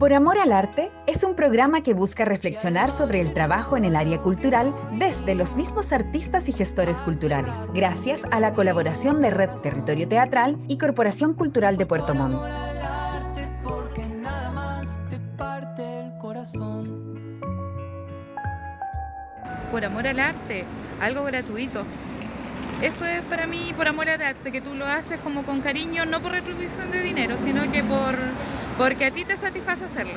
Por Amor al Arte es un programa que busca reflexionar sobre el trabajo en el área cultural desde los mismos artistas y gestores culturales, gracias a la colaboración de Red Territorio Teatral y Corporación Cultural de Puerto Montt. Por amor al arte, algo gratuito. Eso es para mí por amor al arte, que tú lo haces como con cariño, no por retribución de dinero, sino que por porque a ti te satisface hacerlo.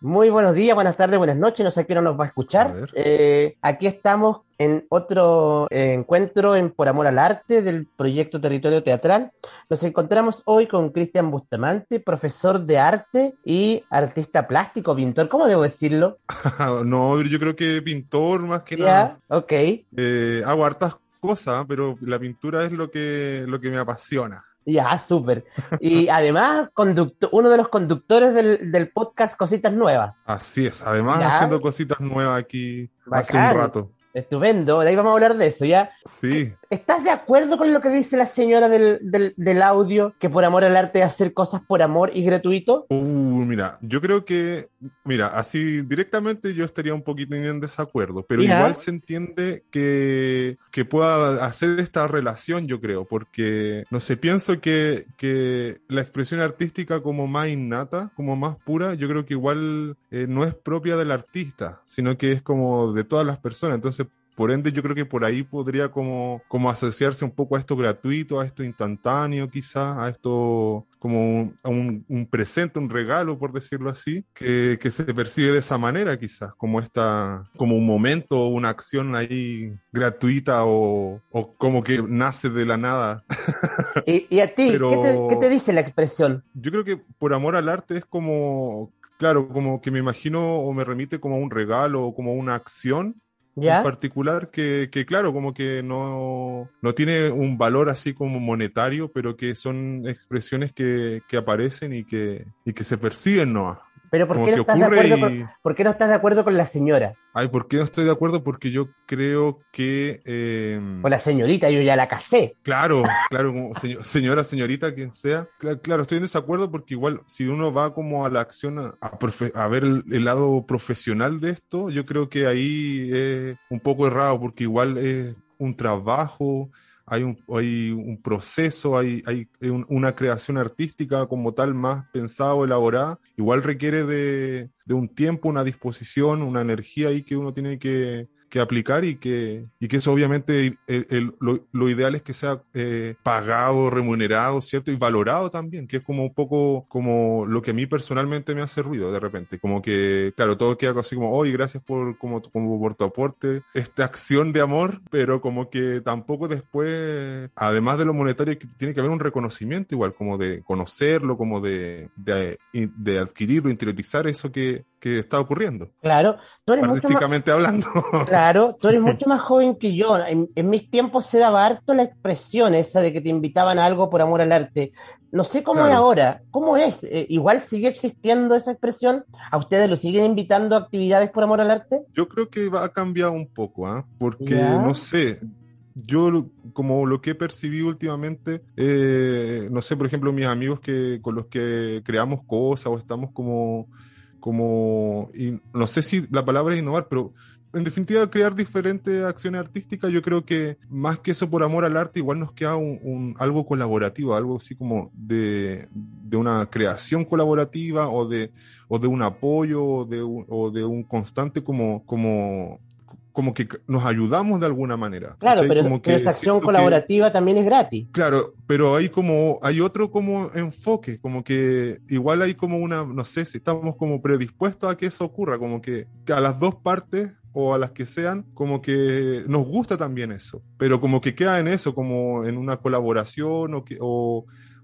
Muy buenos días, buenas tardes, buenas noches, no sé quién nos va a escuchar. Eh, aquí estamos en otro eh, encuentro en Por Amor al Arte del proyecto Territorio Teatral. Nos encontramos hoy con Cristian Bustamante, profesor de arte y artista plástico, pintor, ¿cómo debo decirlo? no, yo creo que pintor más que nada. ok. Eh, hago hartas cosas, pero la pintura es lo que, lo que me apasiona. Ya, súper. Y además, uno de los conductores del, podcast Cositas Nuevas. Así es, además haciendo cositas nuevas aquí hace un rato. Estupendo, de ahí vamos a hablar de eso, ¿ya? Sí. ¿Estás de acuerdo con lo que dice la señora del, del, audio, que por amor al arte es hacer cosas por amor y gratuito? Uh, mira, yo creo que, mira, así directamente yo estaría un poquito en desacuerdo, pero igual se entiende que, que pueda hacer esta relación, yo creo, porque, no sé, pienso que, que la expresión artística como más innata, como más pura, yo creo que igual eh, no es propia del artista, sino que es como de todas las personas, entonces por ende, yo creo que por ahí podría como, como asociarse un poco a esto gratuito, a esto instantáneo quizás, a esto como un, un, presente, un regalo, por decirlo así, que, que, se percibe de esa manera quizás, como esta, como un momento, una acción ahí gratuita o, o como que nace de la nada. ¿Y, a ti? ¿qué, te, dice la expresión? Yo creo que por amor al arte es como, claro, como que me imagino o me remite como a un regalo o como una acción en particular que, que, claro, como que no, no, tiene un valor así como monetario, pero que son expresiones que, que aparecen y que, y que se perciben, ¿no? Pero ¿por qué, no estás de acuerdo con, ¿por qué no estás de acuerdo con la señora? Ay, ¿por qué no estoy de acuerdo? Porque yo creo que... Eh... Con la señorita, yo ya la casé. Claro, claro, señora, señorita, quien sea. Claro, estoy en desacuerdo porque igual si uno va como a la acción, a, a ver el, el, lado profesional de esto, yo creo que ahí es un poco errado porque igual es un trabajo, hay un, hay un proceso, hay, hay una creación artística como tal más pensada o elaborada, igual requiere de, de un tiempo, una disposición, una energía ahí que uno tiene que, que aplicar y que, y que eso obviamente lo, ideal es que sea eh, pagado, remunerado, ¿cierto? Y valorado también, que es como un poco como lo que a mí personalmente me hace ruido de repente, como que, claro, todo queda así como, oye, gracias por, como, como por tu aporte, esta acción de amor, pero como que tampoco después, además de lo monetario, tiene que haber un reconocimiento igual, como de conocerlo, como de, de, de adquirirlo, interiorizar eso que, que está ocurriendo. Claro, tú eres hablando. Claro, tú eres mucho más joven que yo. En, mis tiempos se daba harto la expresión esa de que te invitaban a algo por amor al arte. No sé cómo es ahora. ¿Cómo es? Eh, ¿Igual sigue existiendo esa expresión? ¿A ustedes lo siguen invitando a actividades por amor al arte? Yo creo que va a cambiar un poco, ¿ah? Porque, no sé, yo como lo que he percibido últimamente, eh, no sé, por ejemplo, mis amigos que con los que creamos cosas o estamos como como, y no sé si la palabra es innovar, pero en definitiva crear diferentes acciones artísticas, yo creo que más que eso por amor al arte, igual nos queda un, algo colaborativo, algo así como de, de, una creación colaborativa o de, o de un apoyo o de, o de un constante como, como como que nos ayudamos de alguna manera. Claro, pero, como que esa acción colaborativa también es gratis. Claro, pero hay como, hay otro como enfoque, como que igual hay como una, no sé si estamos como predispuestos a que eso ocurra, como que, a las dos partes o a las que sean, como que nos gusta también eso, pero como que queda en eso, como en una colaboración o, que,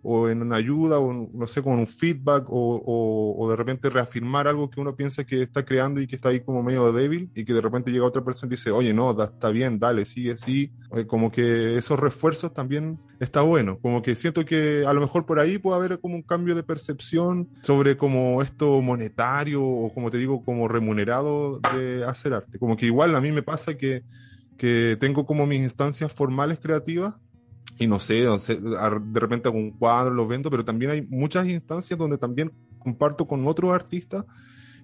o en una ayuda, o no sé, con un feedback, o, o, de repente reafirmar algo que uno piensa que está creando y que está ahí como medio débil, y que de repente llega otra persona y dice, oye, no, está bien, dale, sigue así. Eh, como que esos refuerzos también está bueno. Como que siento que a lo mejor por ahí puede haber como un cambio de percepción sobre como esto monetario, o como te digo, como remunerado de hacer arte. Como que igual a mí me pasa que, que tengo como mis instancias formales creativas y no sé, de repente hago un cuadro, lo vendo, pero también hay muchas instancias donde también comparto con otros artistas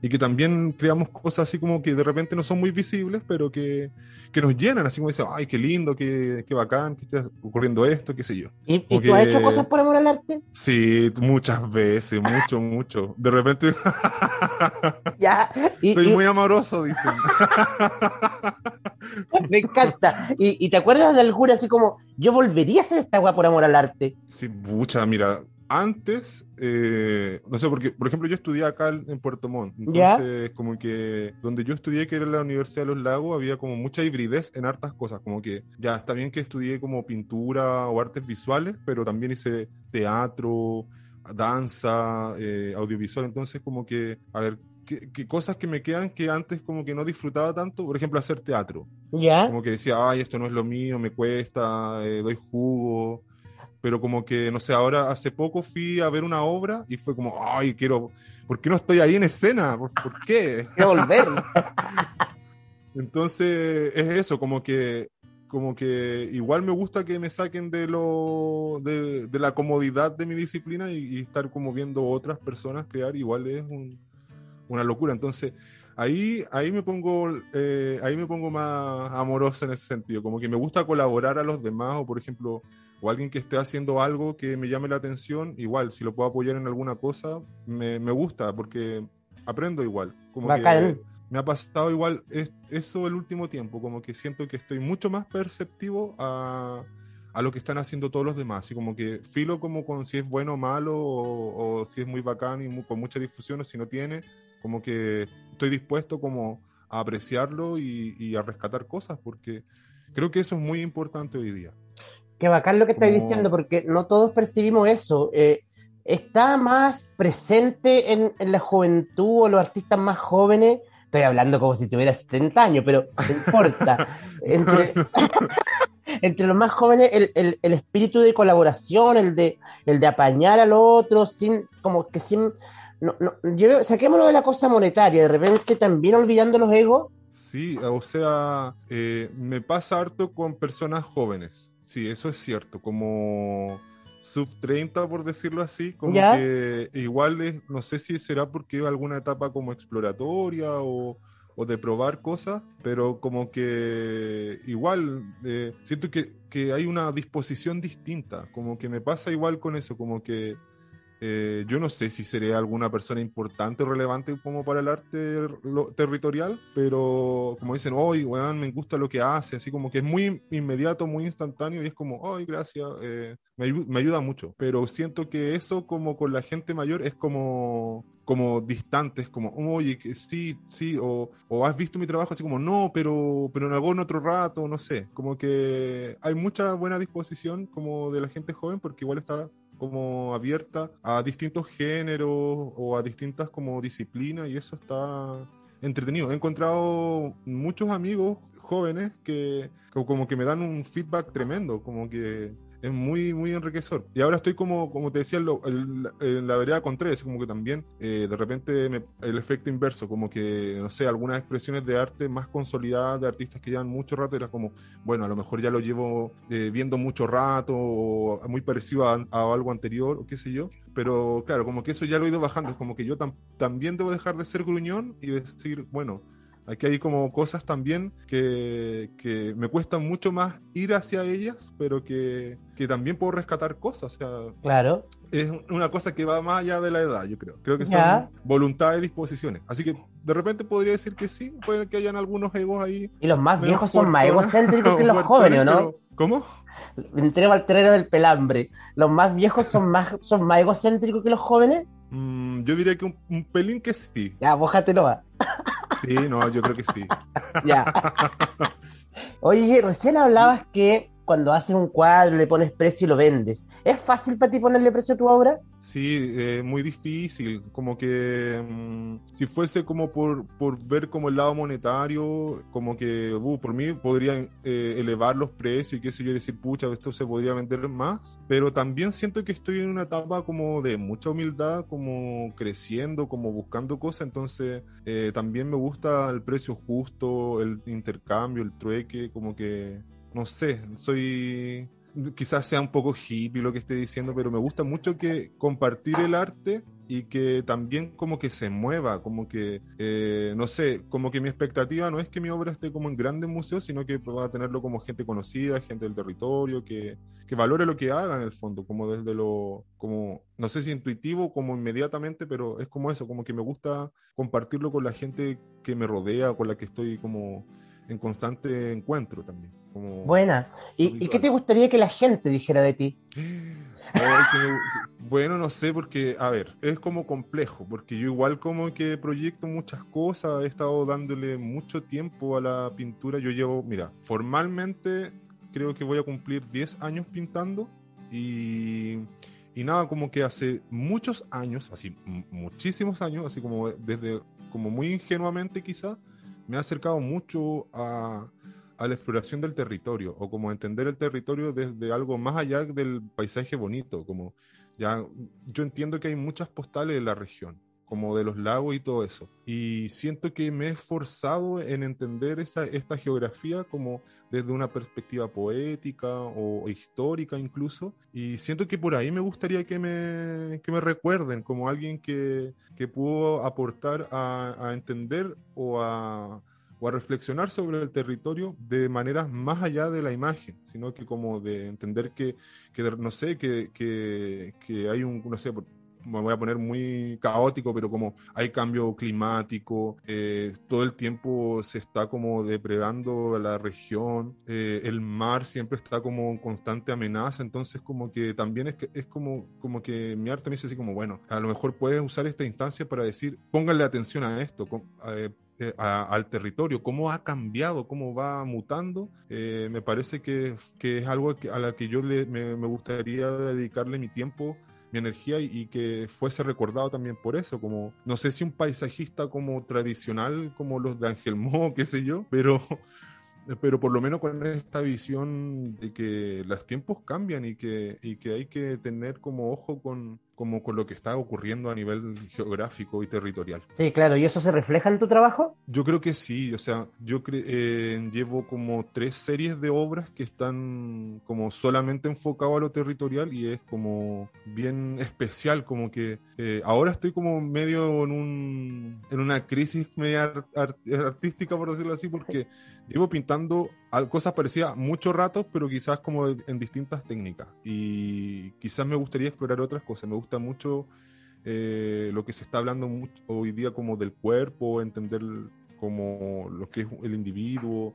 y que también creamos cosas así como que de repente no son muy visibles, pero que, que nos llenan, así como dicen, ay, qué lindo, qué, qué bacán, que esté ocurriendo esto, qué sé yo. ¿Y, tú has hecho cosas por amor al arte? Sí, muchas veces, mucho, mucho. De repente... ya. Soy muy amoroso, dicen. Me encanta. ¿Y, ¿Y, te acuerdas de alguna así como, yo volvería a hacer esta agua por amor al arte? Sí, mucha, mira, antes, eh, no sé, porque, por ejemplo, yo estudié acá en Puerto Montt, entonces, como que donde yo estudié, que era la Universidad de los Lagos, había como mucha hibridez en hartas cosas, como que ya está bien que estudié como pintura o artes visuales, pero también hice teatro, danza, eh, audiovisual, entonces, como que, a ver, ¿qué, cosas que me quedan que antes como que no disfrutaba tanto, por ejemplo, hacer teatro. ¿Ya? Como que decía, ay, esto no es lo mío, me cuesta, eh, doy jugo pero como que, no sé, ahora hace poco fui a ver una obra y fue como, ay, quiero, ¿por qué no estoy ahí en escena? ¿Por, qué? Quiero volver. Entonces, es eso, como que, como que igual me gusta que me saquen de lo, de, la comodidad de mi disciplina y, estar como viendo otras personas crear, igual es una locura. Entonces, ahí, ahí me pongo, eh, ahí me pongo más amoroso en ese sentido, como que me gusta colaborar a los demás, o por ejemplo, o alguien que esté haciendo algo que me llame la atención, igual, si lo puedo apoyar en alguna cosa, me, me gusta, porque aprendo igual. Como que me ha pasado igual eso el último tiempo, como que siento que estoy mucho más perceptivo a, a lo que están haciendo todos los demás, y como que filo como con si es bueno o malo, o, si es muy bacán y con mucha difusión, o si no tiene, como que estoy dispuesto como a apreciarlo y, y a rescatar cosas, porque creo que eso es muy importante hoy día. Qué bacán lo que estáis diciendo, porque no todos percibimos eso. Eh, está más presente en, la juventud o los artistas más jóvenes. Estoy hablando como si tuviera 70 años, pero no importa. Entre, los más jóvenes, el, espíritu de colaboración, el de, el de apañar al otro, sin, como que sin. No, no, saquémoslo de la cosa monetaria, de repente también olvidando los egos. Sí, o sea, eh, me pasa harto con personas jóvenes Sí, eso es cierto, como sub 30 por decirlo así, como que igual es, no sé si será porque alguna etapa como exploratoria o, de probar cosas, pero como que igual eh, siento que, que, hay una disposición distinta, como que me pasa igual con eso, como que eh, yo no sé si sería alguna persona importante o relevante como para el arte territorial, pero como dicen, hoy, weón, me gusta lo que hace, así como que es muy inmediato, muy instantáneo y es como, ay, gracias, eh, me, ayuda mucho. Pero siento que eso como con la gente mayor es como como distantes, como, oye, que sí, sí, o, o, has visto mi trabajo así como, no, pero, pero no hago en otro rato, no sé, como que hay mucha buena disposición como de la gente joven porque igual está como abierta a distintos géneros o a distintas como disciplinas y eso está entretenido. He encontrado muchos amigos jóvenes que como que me dan un feedback tremendo, como que es muy, muy enriquecedor. Y ahora estoy como, como te decía, en, la vereda con tres, como que también eh, de repente el efecto inverso, como que, no sé, algunas expresiones de arte más consolidadas de artistas que llevan mucho rato, era como, bueno, a lo mejor ya lo llevo eh, viendo mucho rato o muy parecido a, algo anterior o qué sé yo. Pero claro, como que eso ya lo he ido bajando, es como que yo también debo dejar de ser gruñón y decir, bueno, Aquí hay como cosas también que, que, me cuestan mucho más ir hacia ellas, pero que, que, también puedo rescatar cosas. O sea, claro. Es una cosa que va más allá de la edad, yo creo. Creo que son voluntad y disposiciones. Así que de repente podría decir que sí, puede que hayan algunos egos ahí. Y los más viejos son más egocéntricos que los jóvenes, ¿no? ¿Cómo? Entrego al terreno del pelambre. ¿Los más viejos son más, son más egocéntricos que los jóvenes? Mm, yo diría que un, pelín que sí. Ya, bójatelo. va. Sí, no, yo creo que sí. ya. Oye, recién hablabas que cuando haces un cuadro, le pones precio y lo vendes. ¿Es fácil para ti ponerle precio a tu obra? Sí, eh, muy difícil. Como que mm, si fuese como por, por ver como el lado monetario, como que uh, por mí podrían eh, elevar los precios y qué sé yo, decir, pucha, esto se podría vender más. Pero también siento que estoy en una etapa como de mucha humildad, como creciendo, como buscando cosas. Entonces eh, también me gusta el precio justo, el intercambio, el trueque, como que no sé, soy quizás sea un poco hippie lo que esté diciendo, pero me gusta mucho que compartir el arte y que también como que se mueva, como que, eh, no sé, como que mi expectativa no es que mi obra esté como en grandes museos, sino que va a tenerlo como gente conocida, gente del territorio, que, que valore lo que haga en el fondo, como desde lo, como, no sé si intuitivo, como inmediatamente, pero es como eso, como que me gusta compartirlo con la gente que me rodea, con la que estoy como en constante encuentro también. Como Buena. ¿Y, ¿Y, qué te gustaría que la gente dijera de ti? bueno, no sé, porque, a ver, es como complejo, porque yo igual como que proyecto muchas cosas, he estado dándole mucho tiempo a la pintura. Yo llevo, mira, formalmente creo que voy a cumplir 10 años pintando y, y nada, como que hace muchos años, así muchísimos años, así como desde, como muy ingenuamente quizá, me ha acercado mucho a a la exploración del territorio o como entender el territorio desde algo más allá del paisaje bonito, como ya yo entiendo que hay muchas postales en la región, como de los lagos y todo eso. Y siento que me he esforzado en entender esta, esta geografía como desde una perspectiva poética o, histórica incluso. Y siento que por ahí me gustaría que me, que me recuerden como alguien que, que pudo aportar a, a entender o a o a reflexionar sobre el territorio de maneras más allá de la imagen, sino que como de entender que, que no sé, que, que, que, hay un, no sé, me voy a poner muy caótico, pero como hay cambio climático, eh, todo el tiempo se está como depredando la región, eh, el mar siempre está como en constante amenaza, entonces como que también es, que, es como, como que mi arte me dice así como, bueno, a lo mejor puedes usar esta instancia para decir, pónganle atención a esto, eh, eh, al territorio, cómo ha cambiado, cómo va mutando, eh, me parece que, que, es algo a la que yo le, me, me, gustaría dedicarle mi tiempo, energía y, y, que fuese recordado también por eso, como no sé si un paisajista como tradicional, como los de Ángel Mo, qué sé yo, pero pero por lo menos con esta visión de que los tiempos cambian y que, y que hay que tener como ojo con, como con lo que está ocurriendo a nivel geográfico y territorial. Sí, claro, ¿y eso se refleja en tu trabajo? Yo creo que sí, o sea, yo eh, llevo como tres series de obras que están como solamente enfocado a lo territorial y es como bien especial, como que eh, ahora estoy como medio en, un, en una crisis media artística, por decirlo así, porque llevo pintando cosas parecidas mucho rato, pero quizás como en distintas técnicas. Y quizás me gustaría explorar otras cosas. Me gusta mucho eh, lo que se está hablando hoy día como del cuerpo, entender como lo que es el individuo.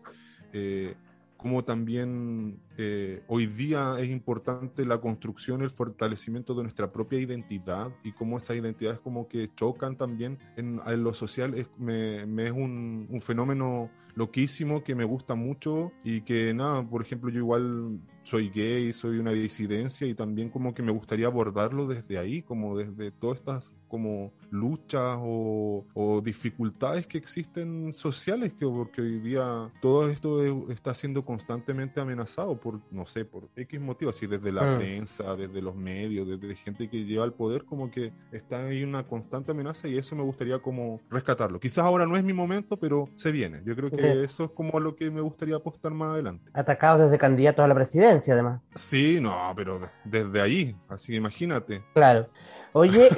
Eh, como también eh, hoy día es importante la construcción, el fortalecimiento de nuestra propia identidad y cómo esas identidades como que chocan también en, en lo social, es, me, me es un, un, fenómeno loquísimo que me gusta mucho y que nada, por ejemplo, yo igual soy gay, soy una disidencia y también como que me gustaría abordarlo desde ahí, como desde todas estas como luchas o, o, dificultades que existen sociales, que porque hoy día todo esto es, está siendo constantemente amenazado por, no sé, por X motivos, así desde la prensa, desde los medios, desde gente que lleva el poder, como que está ahí una constante amenaza y eso me gustaría como rescatarlo. Quizás ahora no es mi momento, pero se viene. Yo creo que eso es como lo que me gustaría apostar más adelante. Atacados desde candidatos a la presidencia, además. Sí, no, pero desde ahí, así imagínate. Claro. Oye,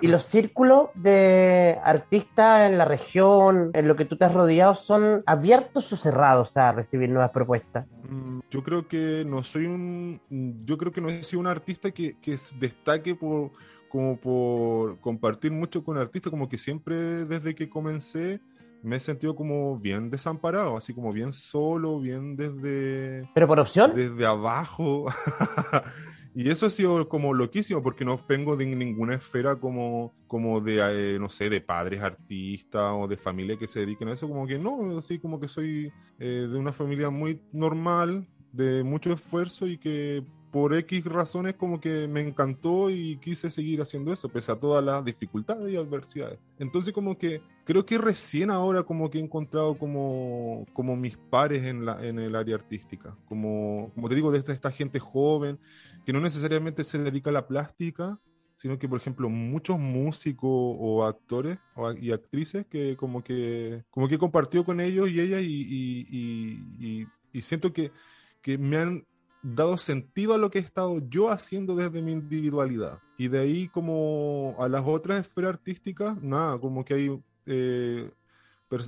¿y los círculos de artistas en la región, en lo que tú te has rodeado, son abiertos o cerrados a recibir nuevas propuestas? Mm, yo creo que no soy un. Yo creo que no he sido un artista que, que destaque por como por compartir mucho con artistas, como que siempre desde que comencé me he sentido como bien desamparado, así como bien solo, bien desde... ¿Pero por opción? Desde abajo. Y eso ha sido como loquísimo porque no vengo de ninguna esfera como, como de, eh, no sé, de padres artistas o de familia que se dediquen a eso, como que no, así como que soy eh, de una familia muy normal, de mucho esfuerzo y que por X razones como que me encantó y quise seguir haciendo eso, pese a todas las dificultades y adversidades. Entonces como que creo que recién ahora como que he encontrado como, como mis pares en, la, en el área artística, como, como te digo, desde esta gente joven que no necesariamente se dedica a la plástica, sino que, por ejemplo, muchos músicos o actores y actrices que como que, como que he compartido con ellos y ellas y, y, y, y siento que, que me han dado sentido a lo que he estado yo haciendo desde mi individualidad. Y de ahí como a las otras esferas artísticas, nada, como que hay eh,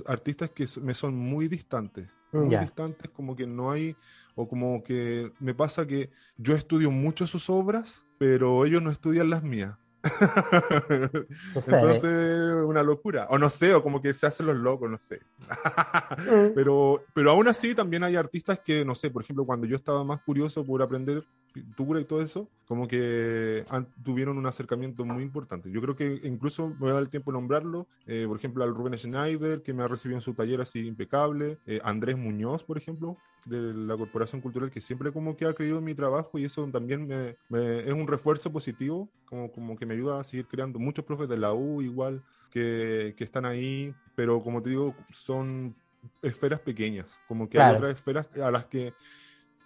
artistas que me son muy distantes. Muy distantes, como que no hay, o como que me pasa que yo estudio mucho sus obras, pero ellos no estudian las mías. Entonces, una locura. O no sé, o como que se hacen los locos, no sé. Mm. pero, pero aún así, también hay artistas que, no sé, por ejemplo, cuando yo estaba más curioso por aprender pintura y todo eso, como que tuvieron un acercamiento muy importante. Yo creo que incluso me voy a dar el tiempo de nombrarlo, eh, por ejemplo, al Rubén Schneider, que me ha recibido en su taller así impecable, eh, Andrés Muñoz, por ejemplo, de la Corporación Cultural, que siempre como que ha creído en mi trabajo y eso también me, es un refuerzo positivo, como, como que me ayuda a seguir creando. Muchos profes de la U igual, que, que están ahí, pero como te digo, son esferas pequeñas, como que hay otras esferas a las que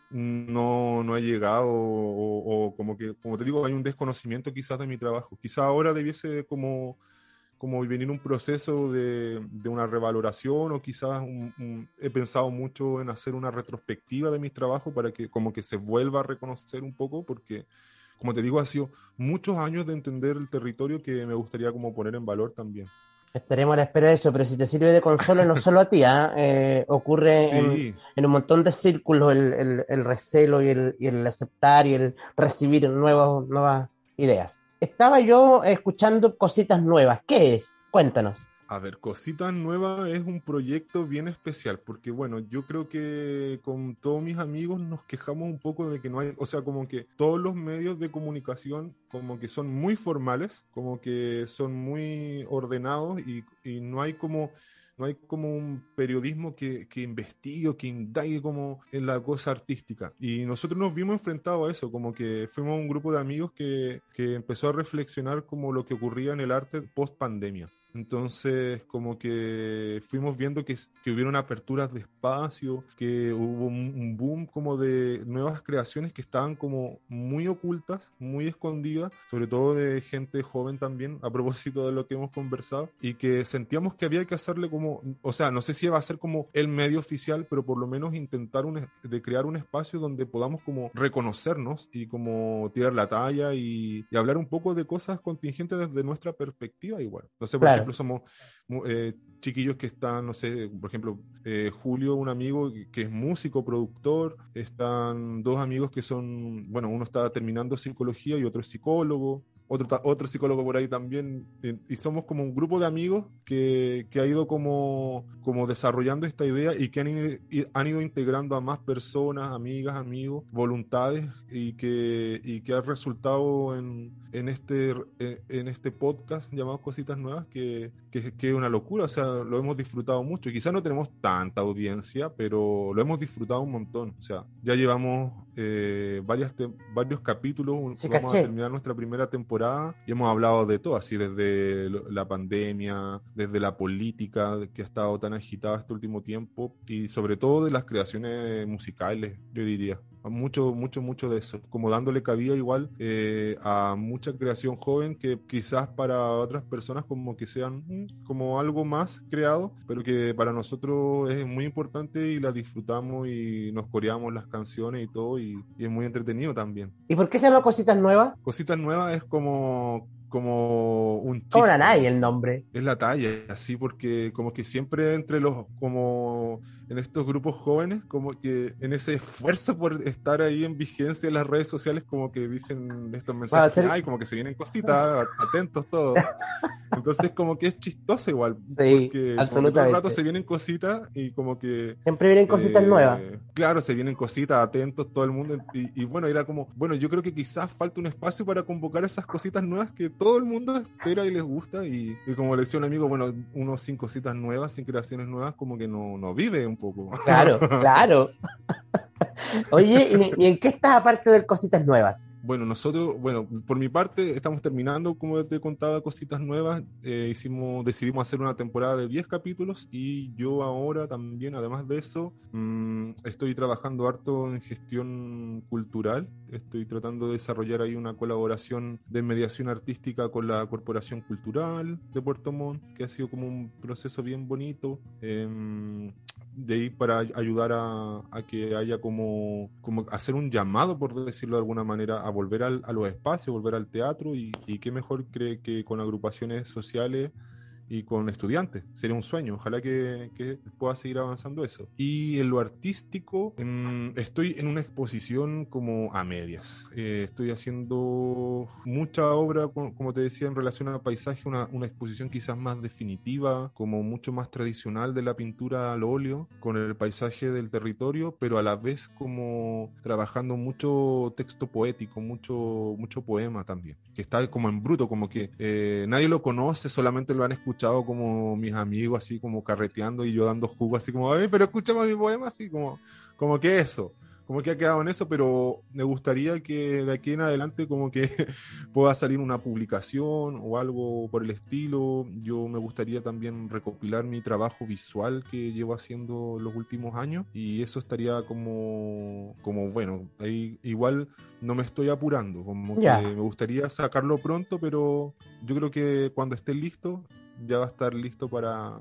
no, no he llegado o, como que, como te digo, hay un desconocimiento quizás de mi trabajo. Quizás ahora debiese como, como venir un proceso de, de una revaloración o quizás he pensado mucho en hacer una retrospectiva de mis trabajos para que como que se vuelva a reconocer un poco porque como te digo ha sido muchos años de entender el territorio que me gustaría como poner en valor también. Estaremos a la espera de eso, pero si te sirve de consuelo, no solo a ti, ¿ah? eh, ocurre en, un montón de círculos el, el, recelo y el, y el, aceptar y el recibir nuevas, nuevas ideas. Estaba yo escuchando cositas nuevas. ¿Qué es? Cuéntanos. A ver, Cositas Nuevas es un proyecto bien especial porque, bueno, yo creo que con todos mis amigos nos quejamos un poco de que no hay, o sea, como que todos los medios de comunicación como que son muy formales, como que son muy ordenados y, no hay como no hay como un periodismo que, que investigue o que indague como en la cosa artística. Y nosotros nos vimos enfrentados a eso, como que fuimos un grupo de amigos que, que empezó a reflexionar como lo que ocurría en el arte post pandemia. Entonces, como que fuimos viendo que, que hubieron aperturas de espacio, que hubo un boom como de nuevas creaciones que estaban como muy ocultas, muy escondidas, sobre todo de gente joven también, a propósito de lo que hemos conversado, y que sentíamos que había que hacerle como, o sea, no sé si va a ser como el medio oficial, pero por lo menos intentar un, de crear un espacio donde podamos como reconocernos y como tirar la talla y, hablar un poco de cosas contingentes desde nuestra perspectiva igual. No sé, por somos eh, chiquillos que están, no sé, por ejemplo, eh, Julio, un amigo que es músico, productor, están dos amigos que son, bueno, uno está terminando psicología y otro es psicólogo, otro, otro psicólogo por ahí también, y, somos como un grupo de amigos que, que, ha ido como, como desarrollando esta idea y que han, han ido integrando a más personas, amigas, amigos, voluntades, y que, y que ha resultado en, en, este, en este podcast llamado Cositas Nuevas, que, que, que, es una locura, o sea, lo hemos disfrutado mucho. Quizás no tenemos tanta audiencia, pero lo hemos disfrutado un montón. O sea, ya llevamos eh, varias varios capítulos, vamos a terminar nuestra primera temporada y hemos hablado de todo, así desde la pandemia, desde la política que ha estado tan agitada este último tiempo y sobre todo de las creaciones musicales, yo diría mucho, mucho, mucho de eso, como dándole cabida igual eh, a mucha creación joven que quizás para otras personas como que sean mm, como algo más creado, pero que para nosotros es muy importante y la disfrutamos y nos coreamos las canciones y todo y, es muy entretenido también. ¿Y por qué se llama Cositas Nuevas? Cositas Nuevas es como como un chiste. Como la el nombre. Es la talla, así porque como que siempre entre los, como en estos grupos jóvenes, como que en ese esfuerzo por estar ahí en vigencia en las redes sociales, como que dicen estos mensajes, ay, como que se vienen cositas, atentos todos. Entonces como que es chistoso igual, sí, porque absolutamente. todo el rato se vienen cositas y como que... Siempre vienen cositas eh, nuevas. Claro, se vienen cositas, atentos todo el mundo. Y, y bueno, era como, bueno, yo creo que quizás falta un espacio para convocar esas cositas nuevas que todo el mundo espera y les gusta. Y, como le decía un amigo, bueno, unos sin cositas nuevas, sin creaciones nuevas, como que no, no vive un poco. Claro, claro. Oye, ¿y, en qué estás aparte de cositas nuevas? Bueno, nosotros, bueno, por mi parte, estamos terminando, como te contaba, cositas nuevas. Eh, hicimos, decidimos hacer una temporada de 10 capítulos y yo ahora también, además de eso, mm, estoy trabajando harto en gestión cultural. Estoy tratando de desarrollar ahí una colaboración de mediación artística con la Corporación Cultural de Puerto Montt, que ha sido como un proceso bien bonito. Em, de ahí para ayudar a, a que haya como, como hacer un llamado, por decirlo de alguna manera, a volver al, a los espacios, volver al teatro y, y qué mejor cree que con agrupaciones sociales y con estudiantes. Sería un sueño. Ojalá que, que pueda seguir avanzando eso. Y en lo artístico, mm, estoy en una exposición como a medias. Eh, estoy haciendo mucha obra, como te decía, en relación al paisaje, una, una, exposición quizás más definitiva, como mucho más tradicional de la pintura al óleo, con el paisaje del territorio, pero a la vez como trabajando mucho texto poético, mucho, mucho poema también, que está como en bruto, como que eh, nadie lo conoce, solamente lo han escuchado como mis amigos así como carreteando y yo dando jugo así como, pero escuchamos mi poema así como, como que eso, como que ha quedado en eso, pero me gustaría que de aquí en adelante como que pueda salir una publicación o algo por el estilo. Yo me gustaría también recopilar mi trabajo visual que llevo haciendo los últimos años y eso estaría como, como bueno, ahí igual no me estoy apurando, como que me gustaría sacarlo pronto, pero yo creo que cuando esté listo ya va a estar listo para,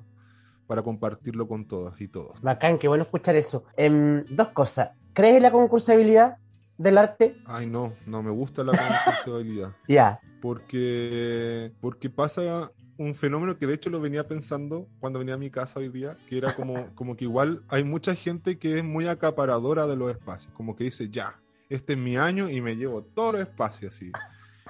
para compartirlo con todas y todos. Bacán, qué bueno escuchar eso. Em, dos cosas. ¿Crees en la concursabilidad del arte? Ay, no, no me gusta la concursabilidad. Ya. Porque, porque pasa un fenómeno que de hecho lo venía pensando cuando venía a mi casa hoy día, que era como, como que igual hay mucha gente que es muy acaparadora de los espacios, como que dice, ya, este es mi año y me llevo todo el espacio así.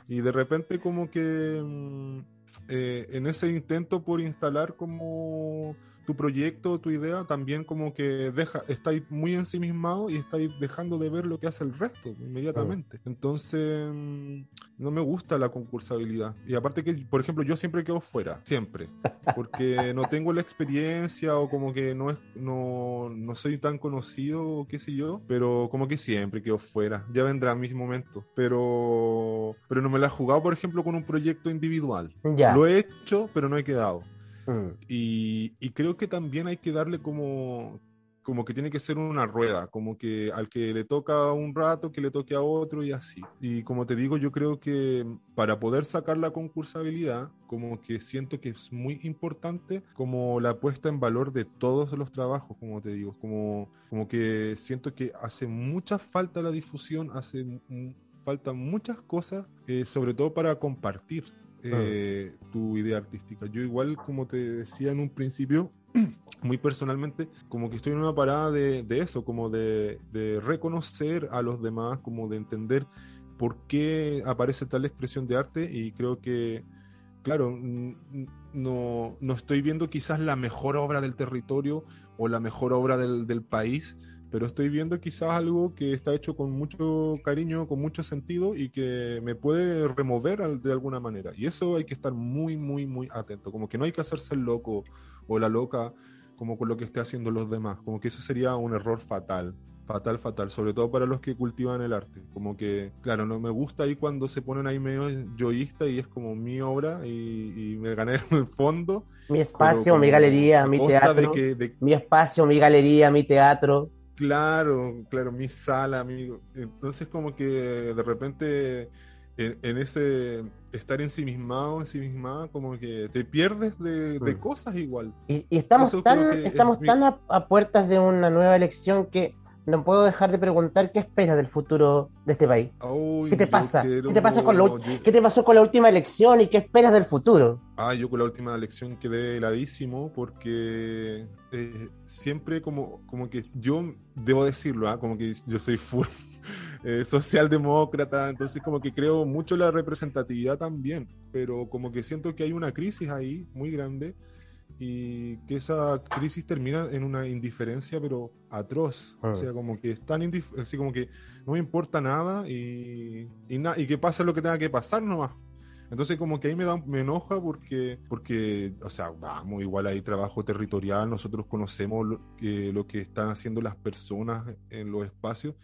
Y de repente como que mm, eh, en ese intento por instalar como tu proyecto, tu idea, también como que deja, estáis muy ensimismado y estáis dejando de ver lo que hace el resto inmediatamente. Entonces, mm, no me gusta la concursabilidad. Y aparte que, por ejemplo, yo siempre quedo fuera, siempre, porque no tengo la experiencia o como que no, es, no, no soy tan conocido o qué sé yo, pero como que siempre quedo fuera. Ya vendrá mis momentos, pero, pero no me la he jugado, por ejemplo, con un proyecto individual. Ya. Lo he hecho, pero no he quedado. Mm. Y, creo que también hay que darle como, como que tiene que ser una rueda, como que al que le toca un rato, que le toque a otro y así. Y como te digo, yo creo que para poder sacar la concursabilidad, como que siento que es muy importante como la puesta en valor de todos los trabajos, como te digo, como, como que siento que hace mucha falta la difusión, hace falta muchas cosas, eh, sobre todo para compartir. Eh, tu idea artística. Yo igual, como te decía en un principio, muy personalmente, como que estoy en una parada de, eso, como de, reconocer a los demás, como de entender por qué aparece tal expresión de arte y creo que, claro, no, no estoy viendo quizás la mejor obra del territorio o la mejor obra del, del país, pero estoy viendo quizás algo que está hecho con mucho cariño, con mucho sentido y que me puede remover de alguna manera. Y eso hay que estar muy, muy, muy atento. Como que no hay que hacerse el loco o la loca como con lo que esté haciendo los demás. Como que eso sería un error fatal. Fatal, fatal, sobre todo para los que cultivan el arte. Como que, claro, no me gusta ahí cuando se ponen ahí medio yoísta y es como mi obra y, me gané el fondo. Mi espacio, mi galería, mi teatro. Mi espacio, mi galería, mi teatro. Claro, claro, mi sala, amigo. Entonces como que de repente en, ese estar ensimismado, ensimismado, como que te pierdes de, mm. cosas igual. Y, estamos tan, estamos tan a, puertas de una nueva elección que no puedo dejar de preguntar qué esperas del futuro de este país. ¿Qué te pasa? ¿Qué, te pasa con ¿Qué te pasó con la última elección y qué esperas del futuro? Ah, yo con la última elección quedé heladísimo porque eh, siempre como, como que yo, debo decirlo, ¿ah? como que yo soy full eh, socialdemócrata, entonces como que creo mucho la representatividad también, pero como que siento que hay una crisis ahí muy grande y que esa crisis termina en una indiferencia pero atroz. O sea como que es tan así como que no me importa nada y, y, y que pase lo que tenga que pasar nomás. Entonces como que ahí me da me enoja porque porque o sea vamos igual hay trabajo territorial nosotros conocemos lo que, lo que están haciendo las personas en los espacios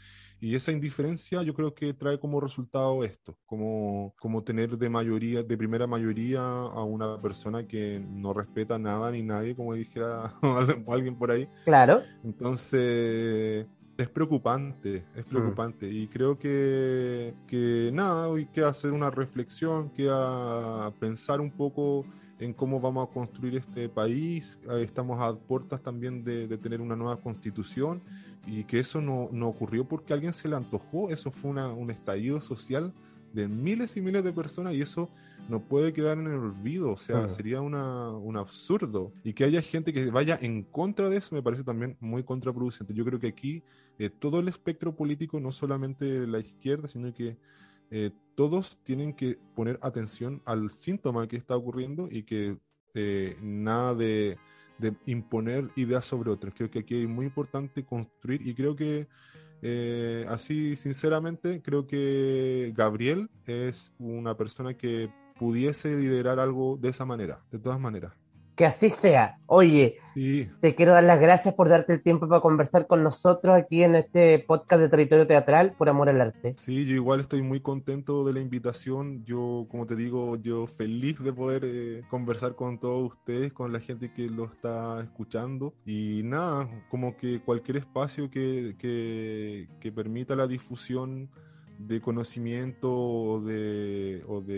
y esa indiferencia yo creo que trae como resultado esto, como, como tener de mayoría, de primera mayoría a una persona que no respeta nada ni nadie, como dijera alguien por ahí. Claro. Entonces, es preocupante, es mm. preocupante. Y creo que, que nada, hoy queda hacer una reflexión, queda pensar un poco en cómo vamos a construir este país. Estamos a puertas también de, tener una nueva constitución y que eso no, no, ocurrió porque a alguien se le antojó, eso fue una, un estallido social de miles y miles de personas y eso no puede quedar en el olvido, o sea, sería una, un absurdo. Y que haya gente que vaya en contra de eso me parece también muy contraproducente. Yo creo que aquí eh, todo el espectro político, no solamente la izquierda, sino que eh, todos tienen que poner atención al síntoma que está ocurriendo y que eh, nada de, imponer ideas sobre otros. Creo que aquí es muy importante construir y creo que eh, así sinceramente creo que Gabriel es una persona que pudiese liderar algo de esa manera, de todas maneras. Que así sea. Oye, te quiero dar las gracias por darte el tiempo para conversar con nosotros aquí en este podcast de Territorio Teatral por Amor al Arte. Sí, yo igual estoy muy contento de la invitación. Yo, como te digo, yo feliz de poder eh, conversar con todos ustedes, con la gente que lo está escuchando. Y nada, como que cualquier espacio que, que, que permita la difusión de conocimiento o de,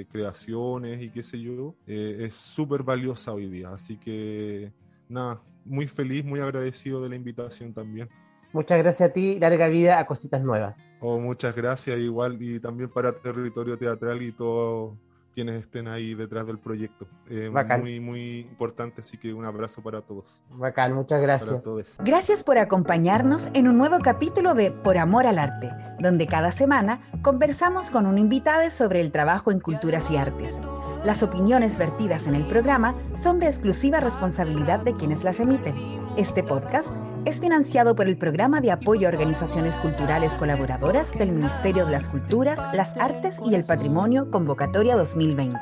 de creaciones y qué sé yo, eh, es súper valiosa hoy día. Así que nada, muy feliz, muy agradecido de la invitación también. Muchas gracias a ti, larga vida a Cositas Nuevas. Oh, muchas gracias igual y también para Territorio Teatral y todo quienes estén ahí detrás del proyecto. Eh, muy, muy importante, así que un abrazo para todos. Bacán, muchas gracias. Gracias por acompañarnos en un nuevo capítulo de Por Amor al Arte, donde cada semana conversamos con un invitado sobre el trabajo en culturas y artes. Las opiniones vertidas en el programa son de exclusiva responsabilidad de quienes las emiten. Este podcast es financiado por el Programa de Apoyo a Organizaciones Culturales Colaboradoras del Ministerio de las Culturas, las Artes y el Patrimonio Convocatoria 2020.